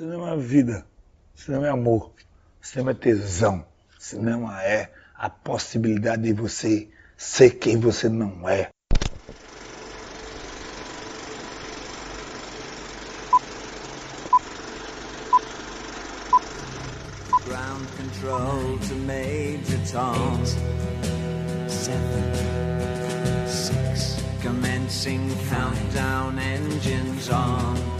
Cinema é vida, cinema é amor, cinema é tesão, cinema é a possibilidade de você ser quem você não é. Ground control to Major Tom. Seven, six, commencing countdown engines on.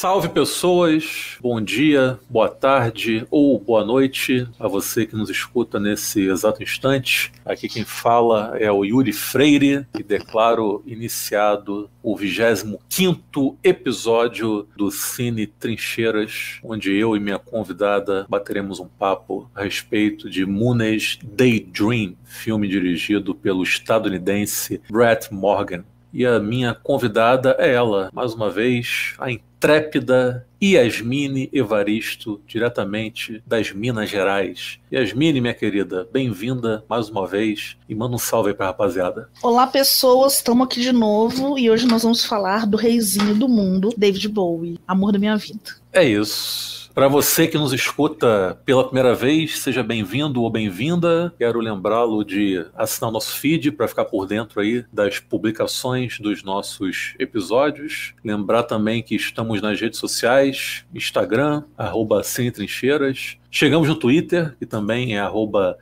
Salve pessoas, bom dia, boa tarde ou boa noite a você que nos escuta nesse exato instante. Aqui quem fala é o Yuri Freire e declaro iniciado o 25 episódio do Cine Trincheiras, onde eu e minha convidada bateremos um papo a respeito de Mooney's Daydream, filme dirigido pelo estadunidense Brett Morgan. E a minha convidada é ela, mais uma vez, a intrépida Yasmine Evaristo, diretamente das Minas Gerais. Yasmine, minha querida, bem-vinda mais uma vez e manda um salve aí pra rapaziada. Olá, pessoas, estamos aqui de novo e hoje nós vamos falar do reizinho do mundo, David Bowie, amor da minha vida. É isso. Para você que nos escuta pela primeira vez, seja bem-vindo ou bem-vinda. Quero lembrá-lo de assinar o nosso feed para ficar por dentro aí das publicações dos nossos episódios. Lembrar também que estamos nas redes sociais, Instagram, arroba Sem Trincheiras, Chegamos no Twitter, que também é arroba.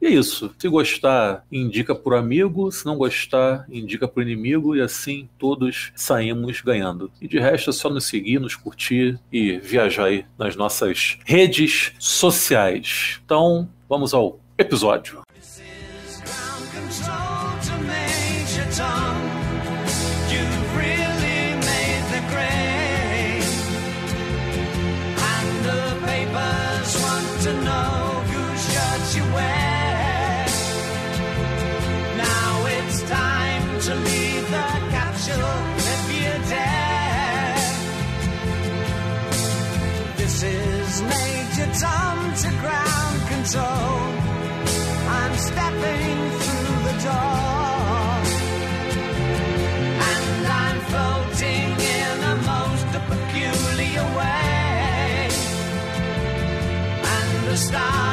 E é isso. Se gostar, indica por amigo. Se não gostar, indica por inimigo. E assim todos saímos ganhando. E de resto é só nos seguir, nos curtir e viajar aí nas nossas redes sociais. Então, vamos ao episódio. stop.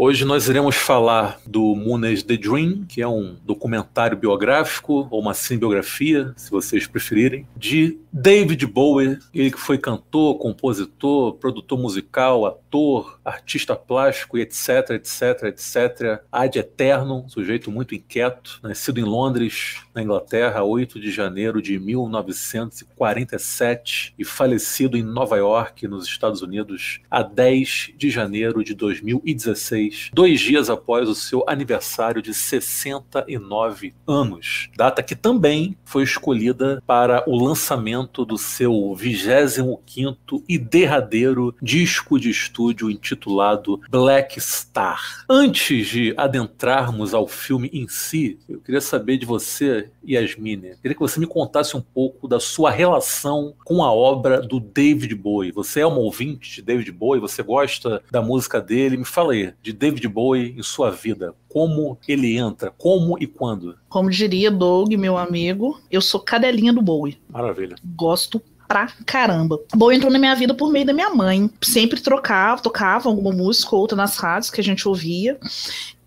Hoje nós iremos falar do Mooney's The Dream, que é um documentário biográfico, ou uma cinebiografia, se vocês preferirem, de David Bowie, ele que foi cantor, compositor, produtor musical, ator, artista plástico etc, etc, etc, ad eterno, sujeito muito inquieto, nascido em Londres, na Inglaterra, 8 de janeiro de 1947 e falecido em Nova York, nos Estados Unidos, a 10 de janeiro de 2016, dois dias após o seu aniversário de 69 anos, data que também foi escolhida para o lançamento do seu 25º e derradeiro disco de estúdio intitulado Black Star. Antes de adentrarmos ao filme em si, eu queria saber de você, Yasmine, queria que você me contasse um pouco da sua relação com a obra do David Bowie. Você é uma ouvinte de David Bowie? Você gosta da música dele? Me fala aí, de David Bowie em sua vida. Como ele entra? Como e quando? Como diria Doug, meu amigo, eu sou cadelinha do Bowie. Maravilha. Gosto pra caramba. Bowie entrou na minha vida por meio da minha mãe. Sempre trocava, tocava alguma música ou outra nas rádios que a gente ouvia.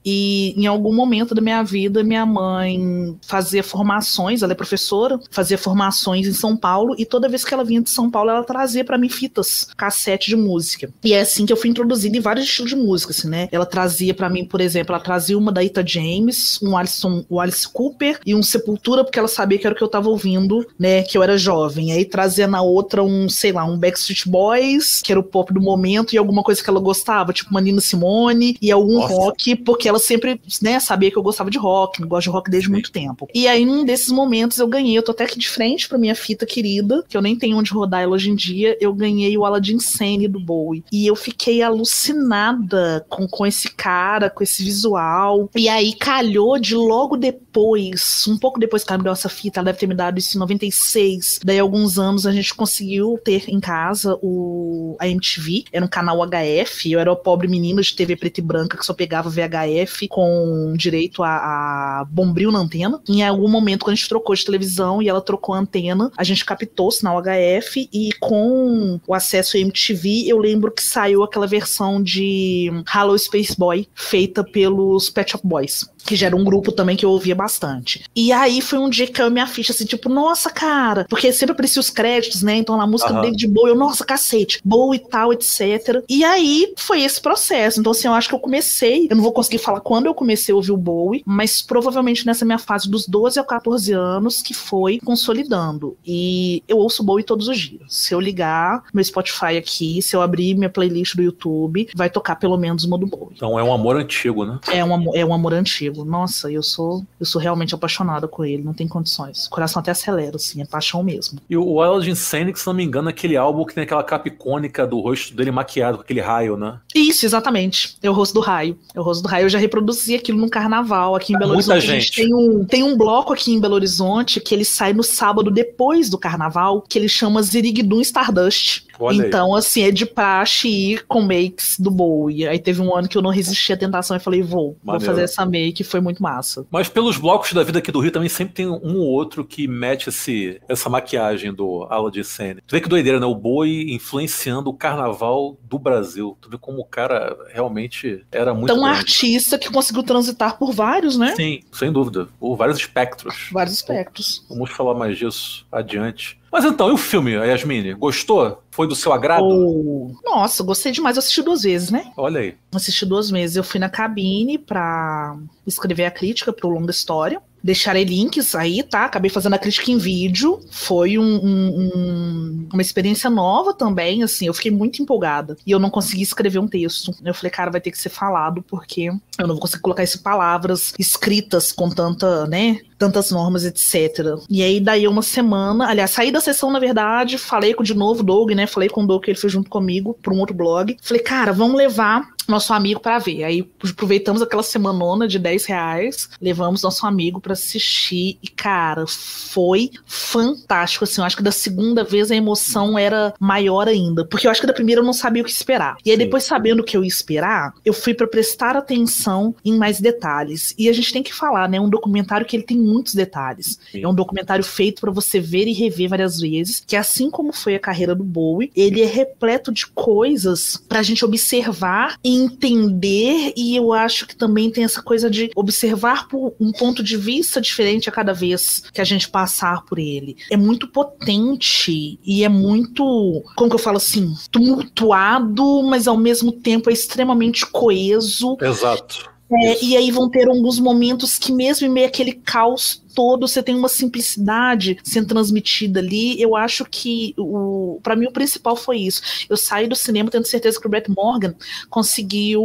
E em algum momento da minha vida, minha mãe fazia formações, ela é professora, fazia formações em São Paulo, e toda vez que ela vinha de São Paulo, ela trazia para mim fitas, cassete de música. E é assim que eu fui introduzida em vários estilos de música, assim, né? Ela trazia para mim, por exemplo, ela trazia uma da Ita James, um Alison, o Alice Cooper e um Sepultura, porque ela sabia que era o que eu tava ouvindo, né, que eu era jovem. Aí trazia na outra um, sei lá, um Backstreet Boys, que era o pop do momento, e alguma coisa que ela gostava, tipo uma Nina Simone, e algum Nossa. rock, porque ela sempre, né, sabia que eu gostava de rock, gosto de rock desde Sim. muito tempo. E aí, num desses momentos, eu ganhei, eu tô até aqui de frente pra minha fita querida, que eu nem tenho onde rodar ela hoje em dia, eu ganhei o Aladdin Sane do Bowie. E eu fiquei alucinada com, com esse cara, com esse visual. E aí calhou de logo depois, um pouco depois que ela me deu essa fita, ela deve ter me dado isso em 96. Daí, alguns anos, a gente conseguiu ter em casa o a MTV, era um canal HF, eu era o pobre menino de TV preta e branca que só pegava VHF com direito a, a bombril na antena. Em algum momento, quando a gente trocou de televisão e ela trocou a antena, a gente captou o sinal HF e com o acesso à MTV, eu lembro que saiu aquela versão de Hello Space Boy, feita pelos Pet Shop Boys. Que já era um grupo também que eu ouvia bastante. E aí foi um dia que caiu minha ficha, assim, tipo, nossa, cara. Porque sempre aparecia os créditos, né? Então na música do David Bowie, eu, nossa, cacete. Bowie e tal, etc. E aí foi esse processo. Então, assim, eu acho que eu comecei. Eu não vou conseguir falar quando eu comecei a ouvir o Bowie, mas provavelmente nessa minha fase dos 12 a 14 anos que foi consolidando. E eu ouço Bowie todos os dias. Se eu ligar meu Spotify aqui, se eu abrir minha playlist do YouTube, vai tocar pelo menos uma do Bowie. Então é um amor antigo, né? É um, amor, é um amor antigo. Nossa, eu sou eu sou realmente apaixonada com ele, não tem condições. O coração até acelera, assim, é paixão mesmo. E o Aladdin Sane, que se não me engano, é aquele álbum que tem aquela capa icônica do rosto dele maquiado com aquele raio, né? Isso, exatamente. É o rosto do raio. É o rosto do raio. Eu já reproduzi aquilo num carnaval aqui em Belo Muita Horizonte. A gente. tem um, tem um bloco aqui em Belo Horizonte que ele sai no sábado depois do carnaval, que ele chama Ziriguidum Stardust. Olha aí. então, assim, é de praxe ir com makes do Bowie. Aí teve um ano que eu não resisti à tentação e falei, vou, Maneiro. vou fazer essa make, foi muito massa. Mas pelos blocos da vida aqui do Rio também sempre tem um ou outro que mete esse, essa maquiagem do Aladdin Sane. Tu vê que doideira, né? O Boi influenciando o carnaval do Brasil. Tu vê como o cara realmente era muito Então, um artista que conseguiu transitar por vários, né? Sim, sem dúvida. Por vários espectros. Vários aspectos. Vamos falar mais disso adiante. Mas então, e o filme, Yasmine? Gostou? Foi do seu agrado? Oh, Nossa, gostei demais. Eu assisti duas vezes, né? Olha aí. Assisti duas vezes. Eu fui na cabine pra escrever a crítica pro Longa História. Deixarei links aí, tá? Acabei fazendo a crítica em vídeo. Foi um- um- um- uma experiência nova também, assim. Eu fiquei muito empolgada. E eu não consegui escrever um texto. Eu falei, cara, vai ter que ser falado, porque eu não vou conseguir colocar isso em palavras escritas com tanta, né? Tantas normas, etc. E aí, daí uma semana, aliás, saí da sessão, na verdade, falei com de novo o Doug, né? Falei com o Doug que ele foi junto comigo pra um outro blog. Falei, cara, vamos levar nosso amigo pra ver. Aí aproveitamos aquela semanona de 10 reais, levamos nosso amigo pra assistir e, cara, foi fantástico. Assim, eu acho que da segunda vez a emoção era maior ainda, porque eu acho que da primeira eu não sabia o que esperar. E aí, Sim. depois, sabendo o que eu ia esperar, eu fui pra prestar atenção em mais detalhes. E a gente tem que falar, né? Um documentário que ele tem muitos detalhes. Sim. É um documentário feito pra você ver e rever várias vezes, que assim como foi a carreira do Bowie, ele é repleto de coisas pra gente observar e entender, e eu acho que também tem essa coisa de observar por um ponto de vista diferente a cada vez que a gente passar por ele. É muito potente e é muito, como que eu falo assim, tumultuado, mas ao mesmo tempo é extremamente coeso. Exato. É, e aí vão ter alguns momentos que, mesmo em meio àquele caos todo, você tem uma simplicidade sendo transmitida ali. Eu acho que o para mim o principal foi isso. Eu saí do cinema tendo certeza que o Brett Morgan conseguiu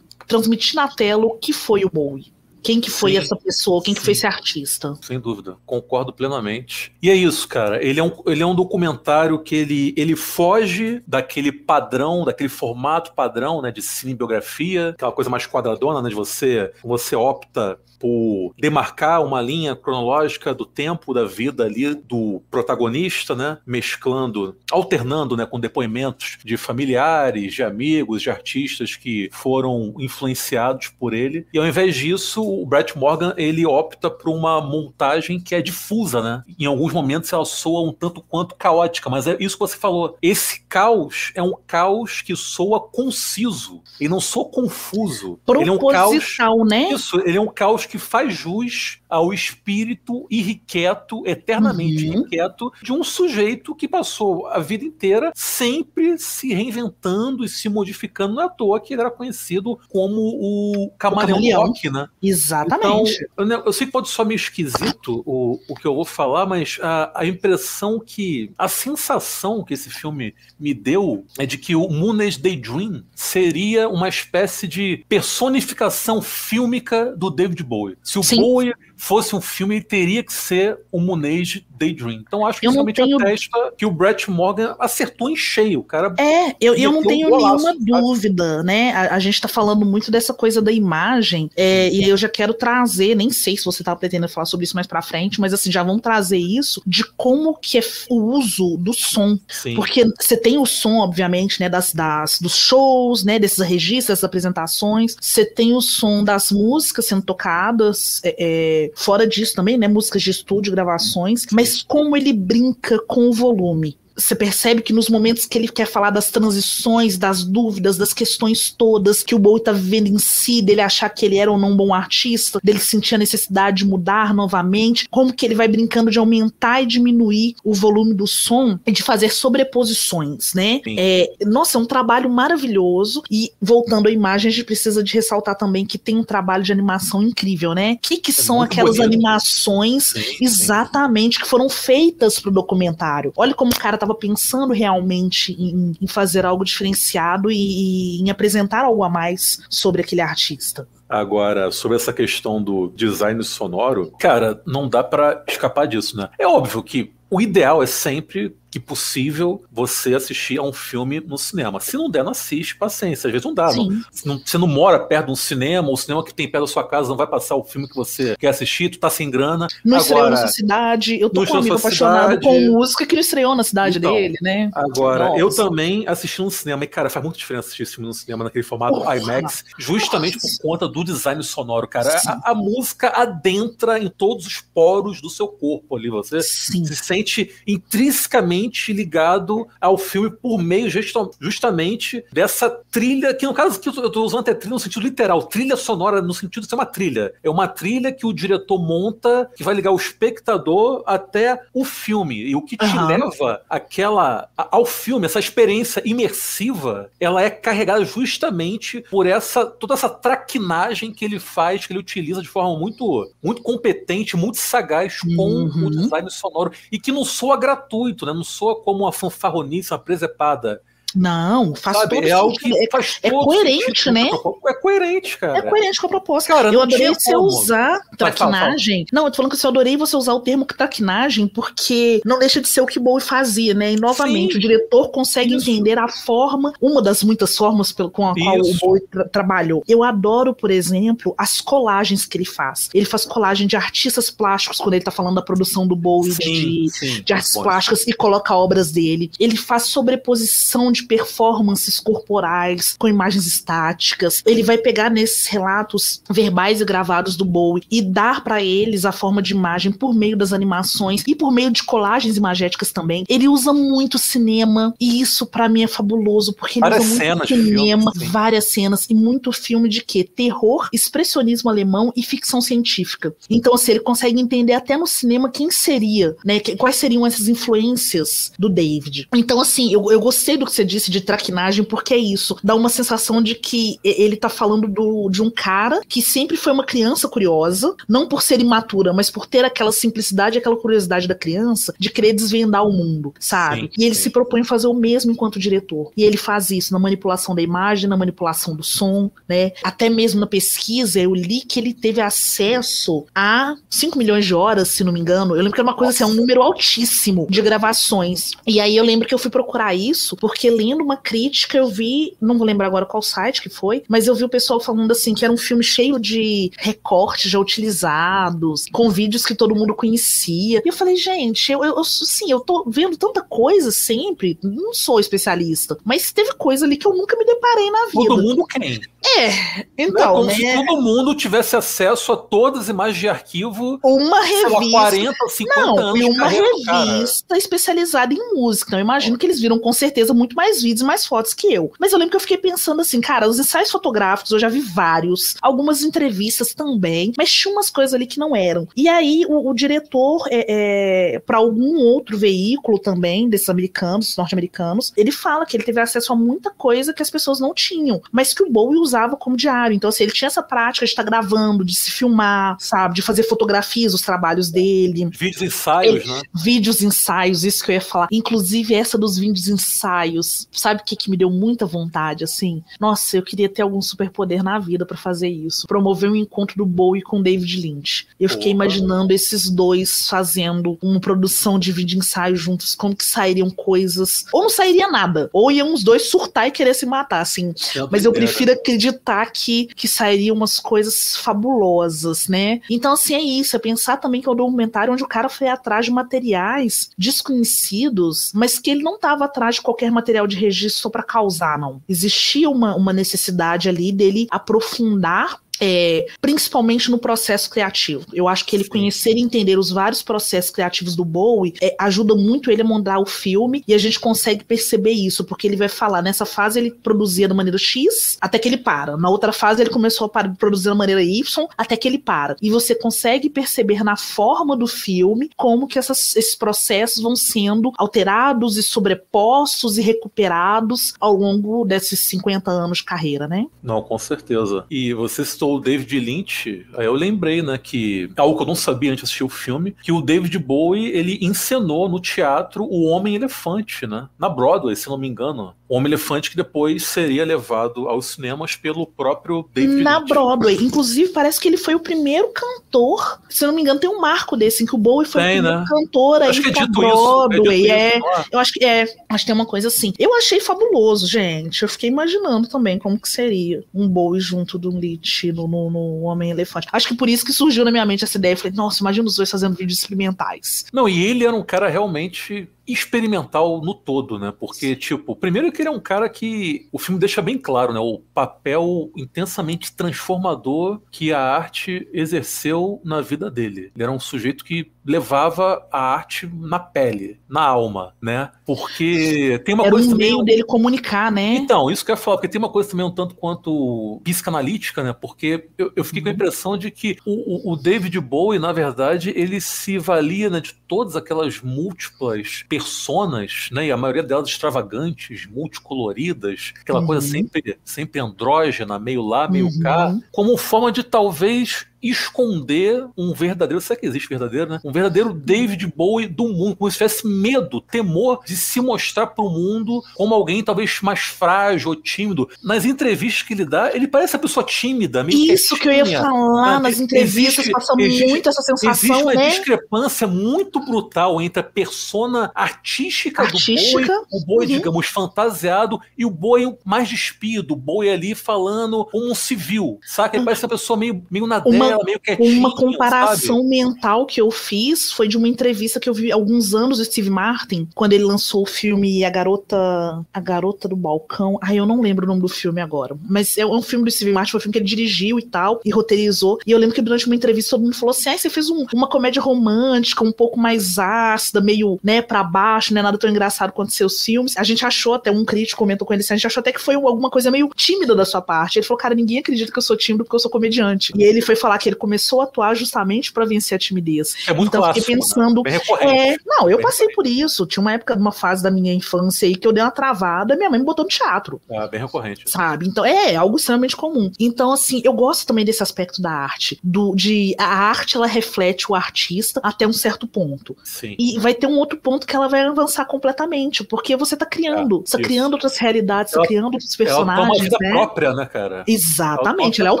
transmitir na tela o que foi o Bowie. Quem que foi Sim. essa pessoa, quem que Sim. foi esse artista. Sem dúvida, concordo plenamente. E é isso, cara. Ele é um, ele é um documentário que ele, ele foge daquele padrão, daquele formato padrão, né, de cinebiografia, aquela coisa mais quadradona, né, de você, você opta por demarcar uma linha cronológica do tempo da vida ali do protagonista, né, mesclando, alternando, né, com depoimentos de familiares, de amigos, de artistas que foram influenciados por ele. E ao invés disso, o Brett Morgan ele opta por uma montagem que é difusa, né? Em alguns momentos ela soa um tanto quanto caótica, mas é isso que você falou. Esse caos é um caos que soa conciso. Ele não soa confuso. Ele é um caos Proposital, né? isso, ele é um caos que faz jus ao espírito irrequieto, eternamente Uhum. irrequieto, de um sujeito que passou a vida inteira sempre se reinventando e se modificando. Não é à toa que ele era conhecido como o camaleão, camaleão. rock, né? Exatamente. Então, eu, sei que pode soar meio esquisito o, o que eu vou falar, mas a, a impressão que. A sensação que esse filme me deu é de que o Moonage Daydream seria uma espécie de personificação fílmica do David Bowie. Se o Sim. Fosse um filme, ele teria que ser o Moonage Daydream. Então acho que isso realmente tenho- atesta que o Brett Morgan acertou em cheio. Cara É, eu, eu não tenho golaço, nenhuma sabe? dúvida, né? A, a gente tá falando muito dessa coisa da imagem, é, e eu já quero trazer, nem sei se você tá pretendendo falar sobre isso mais pra frente, mas assim, já vamos trazer isso de como que é o uso do som. Sim. Porque você tem o som, obviamente, né, das, das, dos shows, né, desses registros, dessas apresentações. Você tem o som das músicas sendo tocadas, é, é, fora disso também, né, músicas de estúdio, gravações. Mas como ele brinca com o volume. Você percebe que nos momentos que ele quer falar das transições, das dúvidas, das questões todas que o Bowie tá vivendo em si, dele achar que ele era ou não um bom artista, dele sentir a necessidade de mudar novamente, como que ele vai brincando de aumentar e diminuir o volume do som e de fazer sobreposições, né? Sim. É, nossa, é um trabalho maravilhoso. E voltando à imagem, a gente precisa de ressaltar também que tem um trabalho de animação incrível, né? O que, que são É muito aquelas bonito. animações Sim, sim. Exatamente, que foram feitas pro documentário. Olha como o cara tava pensando realmente em, em fazer algo diferenciado e, e em apresentar algo a mais sobre aquele artista. Agora, sobre essa questão do design sonoro, cara, não dá pra escapar disso, né? É óbvio que o ideal é sempre que possível você assistir a um filme no cinema. Se não der, não assiste, paciência. Às vezes não dá. Não, não- você não mora perto de um cinema, o cinema que tem perto da sua casa não vai passar o filme que você quer assistir, tu tá sem grana. Não estreou na Agora, sua cidade. Eu tô com um amigo apaixonado cidade. com música que não estreou na cidade Então, dele, né? Agora, Nossa. eu também assisti no cinema, e cara, faz muita diferença assistir esse filme no cinema naquele formato Porra. IMAX, justamente Nossa. por conta do design sonoro, cara. A, a música adentra em todos os poros do seu corpo ali, você Sim. se sente intrinsecamente ligado ao filme por meio justa- justamente dessa trilha, que no caso que eu tô usando até trilha no sentido literal, trilha sonora no sentido de ser uma trilha. É uma trilha que o diretor monta, que vai ligar o espectador até o filme. E o que te Aham. leva aquela ao filme, essa experiência imersiva, ela é carregada justamente por essa toda essa traquinagem que ele faz, que ele utiliza de forma muito muito competente, muito sagaz com Uhum. o design sonoro e que não soa gratuito, né? Não soa como uma fanfarronice, uma presepada. Não, faz sabe? todo É algo que faz é coerente, né? É coerente, cara. É coerente com a proposta. Cara, eu adorei você como. usar Vai, fala, traquinagem. Não, eu tô falando que eu adorei você usar o termo traquinagem, porque não deixa de ser o que Bowie fazia, né? E novamente, Sim. o diretor consegue Isso. entender a forma, uma das muitas formas com a qual o Isso. Bowie tra- trabalhou. Eu adoro, por exemplo, as colagens que ele faz. Ele faz colagem de artistas plásticos quando ele tá falando da produção do Bowie de, sim. de artes plásticas e coloca obras dele. Ele faz sobreposição de performances corporais com imagens estáticas. Ele vai pegar nesses relatos verbais e gravados do Bowie e dar pra eles a forma de imagem por meio das animações e por meio de colagens imagéticas também. Ele usa muito cinema e isso pra mim é fabuloso porque ele Várias usa muito cinema, filme, sim. várias cenas e muito filme de quê? Terror, expressionismo alemão e ficção científica. Então, assim, ele consegue entender até no cinema quem seria, né? Quais seriam essas influências do David. Então, assim, eu, eu gostei do que você disse de traquinagem, porque é isso. Dá uma sensação de que ele tá falando do, de um cara que sempre foi uma criança curiosa, não por ser imatura, mas por ter aquela simplicidade, aquela curiosidade da criança de querer desvendar o mundo, sabe? Sim, e ele sim. se propõe a fazer o mesmo enquanto diretor. E ele faz isso na manipulação da imagem, na manipulação do som, né? Até mesmo na pesquisa, eu li que ele teve acesso a 5 milhões de horas, se não me engano. Eu lembro que era uma coisa assim, é um número altíssimo de gravações. E aí eu lembro que eu fui procurar isso, porque lendo uma crítica eu vi, não vou lembrar agora qual site que foi, mas eu vi o pessoal falando assim que era um filme cheio de recortes já utilizados, com vídeos que todo mundo conhecia. E eu falei, gente, eu, eu sim, eu tô vendo tanta coisa sempre, não sou especialista, mas teve coisa ali que eu nunca me deparei na vida. Todo mundo quem? É, é então, como né? se todo mundo tivesse acesso a todas as imagens de arquivo, Uma sei lá, revista 40 ou 50 Não, anos e uma revista especializada em música. Então, eu imagino que eles viram com certeza muito mais mais vídeos, mais fotos que eu. Mas eu lembro que eu fiquei pensando assim, cara, os ensaios fotográficos eu já vi vários, algumas entrevistas também, mas tinha umas coisas ali que não eram. E aí o, o diretor, é, é, para algum outro veículo também, desses americanos, norte-americanos, ele fala que ele teve acesso a muita coisa que as pessoas não tinham, mas que o Bowie usava como diário. Então, assim, ele tinha essa prática de estar gravando, de se filmar, sabe, de fazer fotografias dos trabalhos dele. Vídeos ensaios, Ele- né? Vídeos ensaios, isso que eu ia falar. Inclusive, essa dos vídeos ensaios, sabe o que, que me deu muita vontade, assim? Nossa, eu queria ter algum superpoder na vida pra fazer isso. Promover um encontro do Bowie com David Lynch. Eu fiquei imaginando esses dois fazendo uma produção de vídeo ensaio juntos, como que sairiam coisas. Ou não sairia nada. Ou iam os dois surtar e querer se matar, assim. Mas eu prefiro acreditar que, que sairiam umas coisas fabulosas, né? Então, assim, é isso. É pensar também que é um documentário onde o cara foi atrás de materiais desconhecidos, mas que ele não estava atrás de qualquer material de registro só para causar, não. Existia uma, uma necessidade ali dele aprofundar. É, principalmente no processo criativo. Eu acho que ele Sim. conhecer e entender os vários processos criativos do Bowie é, ajuda muito ele a montar o filme e a gente consegue perceber isso, porque ele vai falar, nessa fase ele produzia da maneira X, até que ele para. Na outra fase ele começou a produzir da maneira Y, até que ele para. E você consegue perceber na forma do filme como que essas- esses processos vão sendo alterados e sobrepostos e recuperados ao longo desses 50 anos de carreira, né? Não, com certeza. E você citou o David Lynch, aí eu lembrei, né, que algo que eu não sabia antes de assistir o filme, que o David Bowie, ele encenou no teatro o Homem-Elefante, né? Na Broadway, se não me engano. Homem-Elefante que depois seria levado aos cinemas pelo próprio David na Lynch. Broadway. Inclusive, parece que ele foi o primeiro cantor. Se eu não me engano, tem um marco desse, em que o Bowie foi Tem, o primeiro né? cantor aí é pra isso. Broadway. é É, dito isso, eu acho que é, acho que tem uma coisa assim. Eu achei fabuloso, gente. Eu fiquei imaginando também como que seria um Bowie junto do Lit no, no, no Homem-Elefante. Acho que por isso que surgiu na minha mente essa ideia. Eu falei, nossa, imagina os dois fazendo vídeos experimentais. Não, e ele era um cara realmente experimental no todo, né? Porque, tipo, primeiro que ele é um cara que o filme deixa bem claro, né? O papel intensamente transformador que a arte exerceu na vida dele. Ele era um sujeito que levava a arte na pele, na alma, né? Porque tem uma Era coisa um também. meio dele comunicar, né? Então, isso que eu ia falar, porque tem uma coisa também um tanto quanto psicanalítica, né? Porque eu, eu fiquei com a Uhum. impressão de que o, o- o David Bowie, na verdade, ele se valia né, de todas aquelas múltiplas personas, né? E a maioria delas extravagantes, multicoloridas, aquela Uhum. coisa sempre, sempre andrógena, meio lá, meio Uhum. cá, como forma de talvez esconder um verdadeiro, será que existe verdadeiro, né? Um verdadeiro David Bowie do mundo, como se tivesse medo, temor de se mostrar para o mundo como alguém talvez mais frágil ou tímido. Nas entrevistas que ele dá, ele parece uma pessoa tímida, meio Isso que eu ia falar né? nas entrevistas, Existe- existe- muito essa sensação, Existe uma né? discrepância muito brutal entre a persona artística, Artística, do Bowie, o Bowie, uhum. digamos, fantasiado, e o Bowie mais despido, o Bowie ali falando como um civil, saca? Ele parece uma pessoa meio, meio na Uma- dela, meio quietinha, Uma sabe? comparação mental que eu fiz foi de uma entrevista que eu vi há alguns anos do Steve Martin, quando ele lançou o filme A Garota A Garota do Balcão. Ai, eu não lembro o nome do filme agora. Mas é um filme do Steve Martin, foi um filme que ele dirigiu e tal, e roteirizou. E eu lembro que durante uma entrevista todo mundo falou assim: ah, você fez um- uma comédia romântica, um pouco mais ácida, meio, né, pra baixo, não é nada tão engraçado quanto seus filmes. A gente achou, até um crítico comentou com ele assim, a gente achou até que foi alguma coisa meio tímida da sua parte. Ele falou, cara, ninguém acredita que eu sou tímido porque eu sou comediante. E ele foi falar que ele começou a atuar justamente pra vencer a timidez. É muito então clássico, fiquei pensando, né? É, não, eu Bem passei por isso. Tinha uma época, uma fase da minha infância aí que eu dei uma travada, minha mãe me botou no teatro, É, bem recorrente. sabe? Então é algo extremamente comum. Então assim, eu gosto também desse aspecto da arte, do de a arte ela reflete o artista até um certo ponto. Sim. E vai ter um outro ponto que ela vai avançar completamente, porque você tá criando, você tá criando outras realidades, você Ela- tá criando outros Ela toma uma personagens, vida né? própria, né, cara? Exatamente, Ela ela é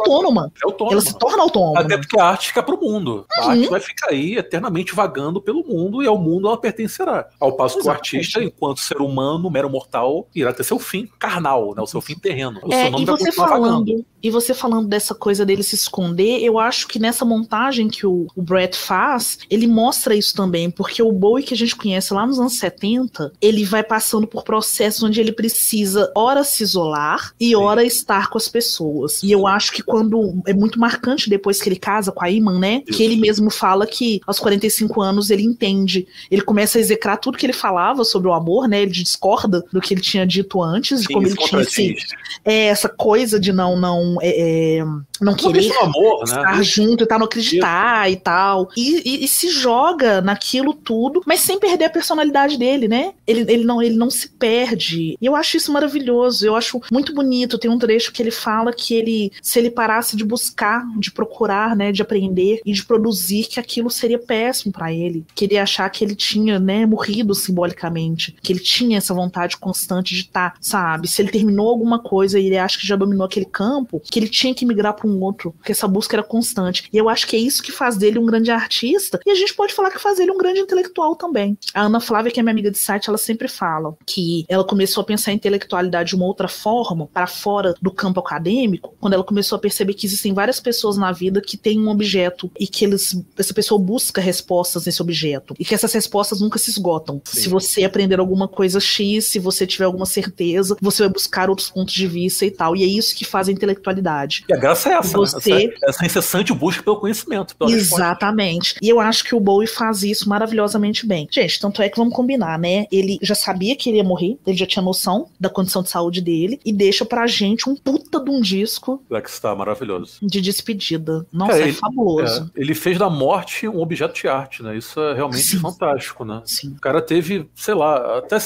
autônoma. É autônoma. Ela se torna autônoma. Até porque a arte fica pro mundo. A Uhum. arte vai ficar aí eternamente vagando pelo mundo e ao mundo ela pertencerá. Ao passo que o artista, enquanto ser humano, mero mortal, irá ter seu fim carnal, né? o seu fim terreno. O É, seu nome e você falando, vagando. e você falando dessa coisa dele se esconder, eu acho que nessa montagem que o, o Brett faz, ele mostra isso também, porque o Bowie que a gente conhece lá nos anos 70, ele vai passando por processos onde ele precisa, ora se isolar e ora estar com as pessoas. E eu acho que quando. É muito marcante depois que ele casa com a Iman, né? Isso. Que ele mesmo fala que aos 45 anos ele entende. Ele começa a execrar tudo que ele falava sobre o amor, né? Ele discorda do que ele tinha dito antes, de Sim, como ele tinha esse, é, essa coisa de não não é, é, não querer amor, né? estar junto e tal, não acreditar e tal. E, e- e se joga naquilo tudo, mas sem perder a personalidade dele, né? Ele, ele, não, ele não se perde. E eu acho isso maravilhoso, eu acho muito bonito. Tem um trecho que ele fala que ele, se ele parasse de buscar, de procurar, né, de aprender e de produzir, que aquilo seria péssimo pra ele. Que ele ia achar que ele tinha, né, morrido simbolicamente. Que ele tinha essa vontade constante de estar, sabe? Se ele terminou alguma coisa e ele acha que já dominou aquele campo, que ele tinha que migrar para um outro, porque essa busca era constante. E eu acho que é isso que faz dele um grande artista, e a gente pode falar que faz dele um grande intelectual também. A Ana Flávia, que é minha amiga de site, ela sempre fala que ela começou a pensar em intelectualidade de uma outra forma, para fora do campo acadêmico, quando ela começou a perceber que existem várias pessoas na vida que têm um objeto e que eles, essa pessoa busca respostas nesse objeto, e que essas respostas nunca se esgotam. Sim. Se você aprender alguma coisa X, se você tiver alguma certeza, você vai buscar outros pontos de vista e tal. E é isso que faz a intelectualidade. E a graça é essa, Você- né? Essa, essa incessante busca pelo conhecimento. Pela resposta. Exatamente. E eu acho que o Bowie faz isso maravilhosamente bem. Gente, tanto é que vamos combinar, né? Ele já sabia que ele ia morrer, ele já tinha noção da condição de saúde dele e deixa pra gente um puta de um disco Black Star, maravilhoso. de despedida. Nossa, Cara, é ele- fabuloso. É, ele fez da morte um objeto de arte, né? Isso é realmente Sim. fantástico, né? Sim. O cara teve, sei lá, até,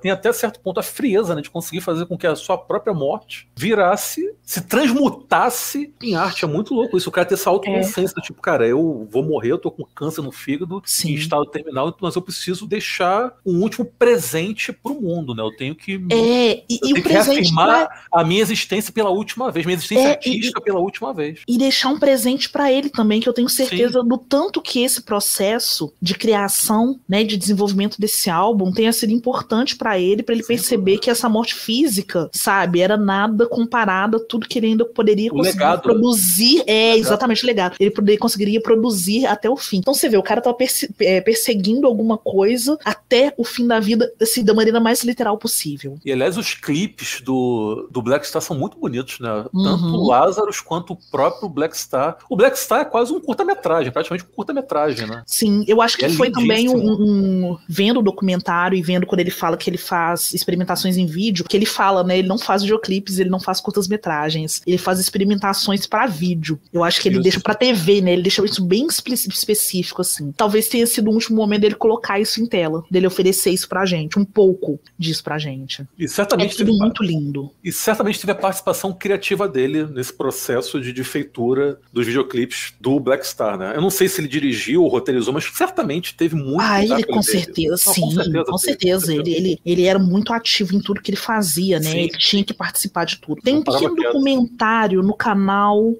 tem até certo ponto a frieza né, de conseguir fazer com que a sua própria morte virasse, se transmutasse em arte. É muito louco isso. O cara ter essa autoconsciência do tipo, cara, eu vou morrer, eu tô com câncer no fígado, Sim. em estado terminal, mas eu preciso deixar um último presente pro mundo, né? Eu tenho que. É, e, e o presente pra- a minha existência pela última vez, minha existência É, e- artística pela última vez. e deixar um presente pra ele também, que eu tenho certeza do tanto que esse processo de criação, né, de desenvolvimento desse álbum tenha sido importante pra ele, pra ele Sem perceber que essa morte física, sabe, era nada comparada a tudo que ele ainda poderia O conseguir legado, produzir. É, exatamente o legado. Ele poderia, conseguiria produzir até o fim. Então você vê, o cara tava perse- é, perseguindo alguma coisa até o fim da vida, assim, da maneira mais literal possível. E aliás, os clipes do, do Black Star são muito bonitos, né? Tanto Uhum. o Lazarus quanto o próprio Black Star. O Black Star é quase um curta-metragem, praticamente um curta-metragem, né? Sim, eu acho que É foi também um, um- Vendo o documentário e vendo quando ele fala que ele faz experimentações em vídeo, que ele fala, né? Ele não faz videoclipes, ele não faz curtas-metragens, ele faz experimentações pra vídeo. Eu acho que ele Isso. deixa pra TV, né? Ele deixa isso bem espe- específico, assim. Talvez tenha sido o último momento dele colocar isso em tela, dele oferecer isso pra gente, um pouco disso pra gente. E É certamente, tudo teve, muito lindo. e certamente teve a participação criativa dele nesse processo de, de feitura dos videoclipes do Black Star, né? Eu não sei se ele dirigiu ou roteirizou, mas certamente teve muito. Ah, ele com certeza, Não, sim, com certeza. teve, Ele, ele, ele era muito ativo em tudo que ele fazia, né? Sim. Ele tinha que participar de tudo. Tem Não um pequeno documentário no canal,